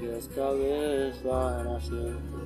Dios cabeza nació.